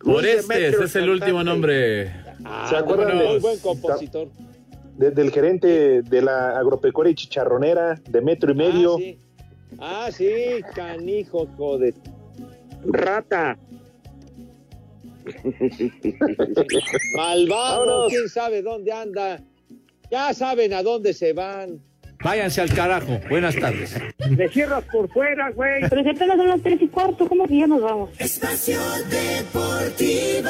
[SPEAKER 34] Orestes es el
[SPEAKER 4] cantante.
[SPEAKER 34] último nombre.
[SPEAKER 5] Ah,
[SPEAKER 6] ¿Se acuerdan
[SPEAKER 5] muy
[SPEAKER 6] de-
[SPEAKER 5] buen compositor.
[SPEAKER 6] De- del gerente de la agropecuaria y chicharronera de metro y medio.
[SPEAKER 5] Ah, sí. Ah, sí, canijo, joder.
[SPEAKER 4] Rata.
[SPEAKER 5] Malvado,
[SPEAKER 6] Vámonos.
[SPEAKER 5] quién sabe dónde anda. Ya saben a dónde se van.
[SPEAKER 34] Váyanse al carajo. Buenas tardes.
[SPEAKER 4] Me cierras por fuera, güey.
[SPEAKER 40] Pero si apenas son las tres y cuarto, ¿cómo que ya nos vamos?
[SPEAKER 37] Espacio Deportivo.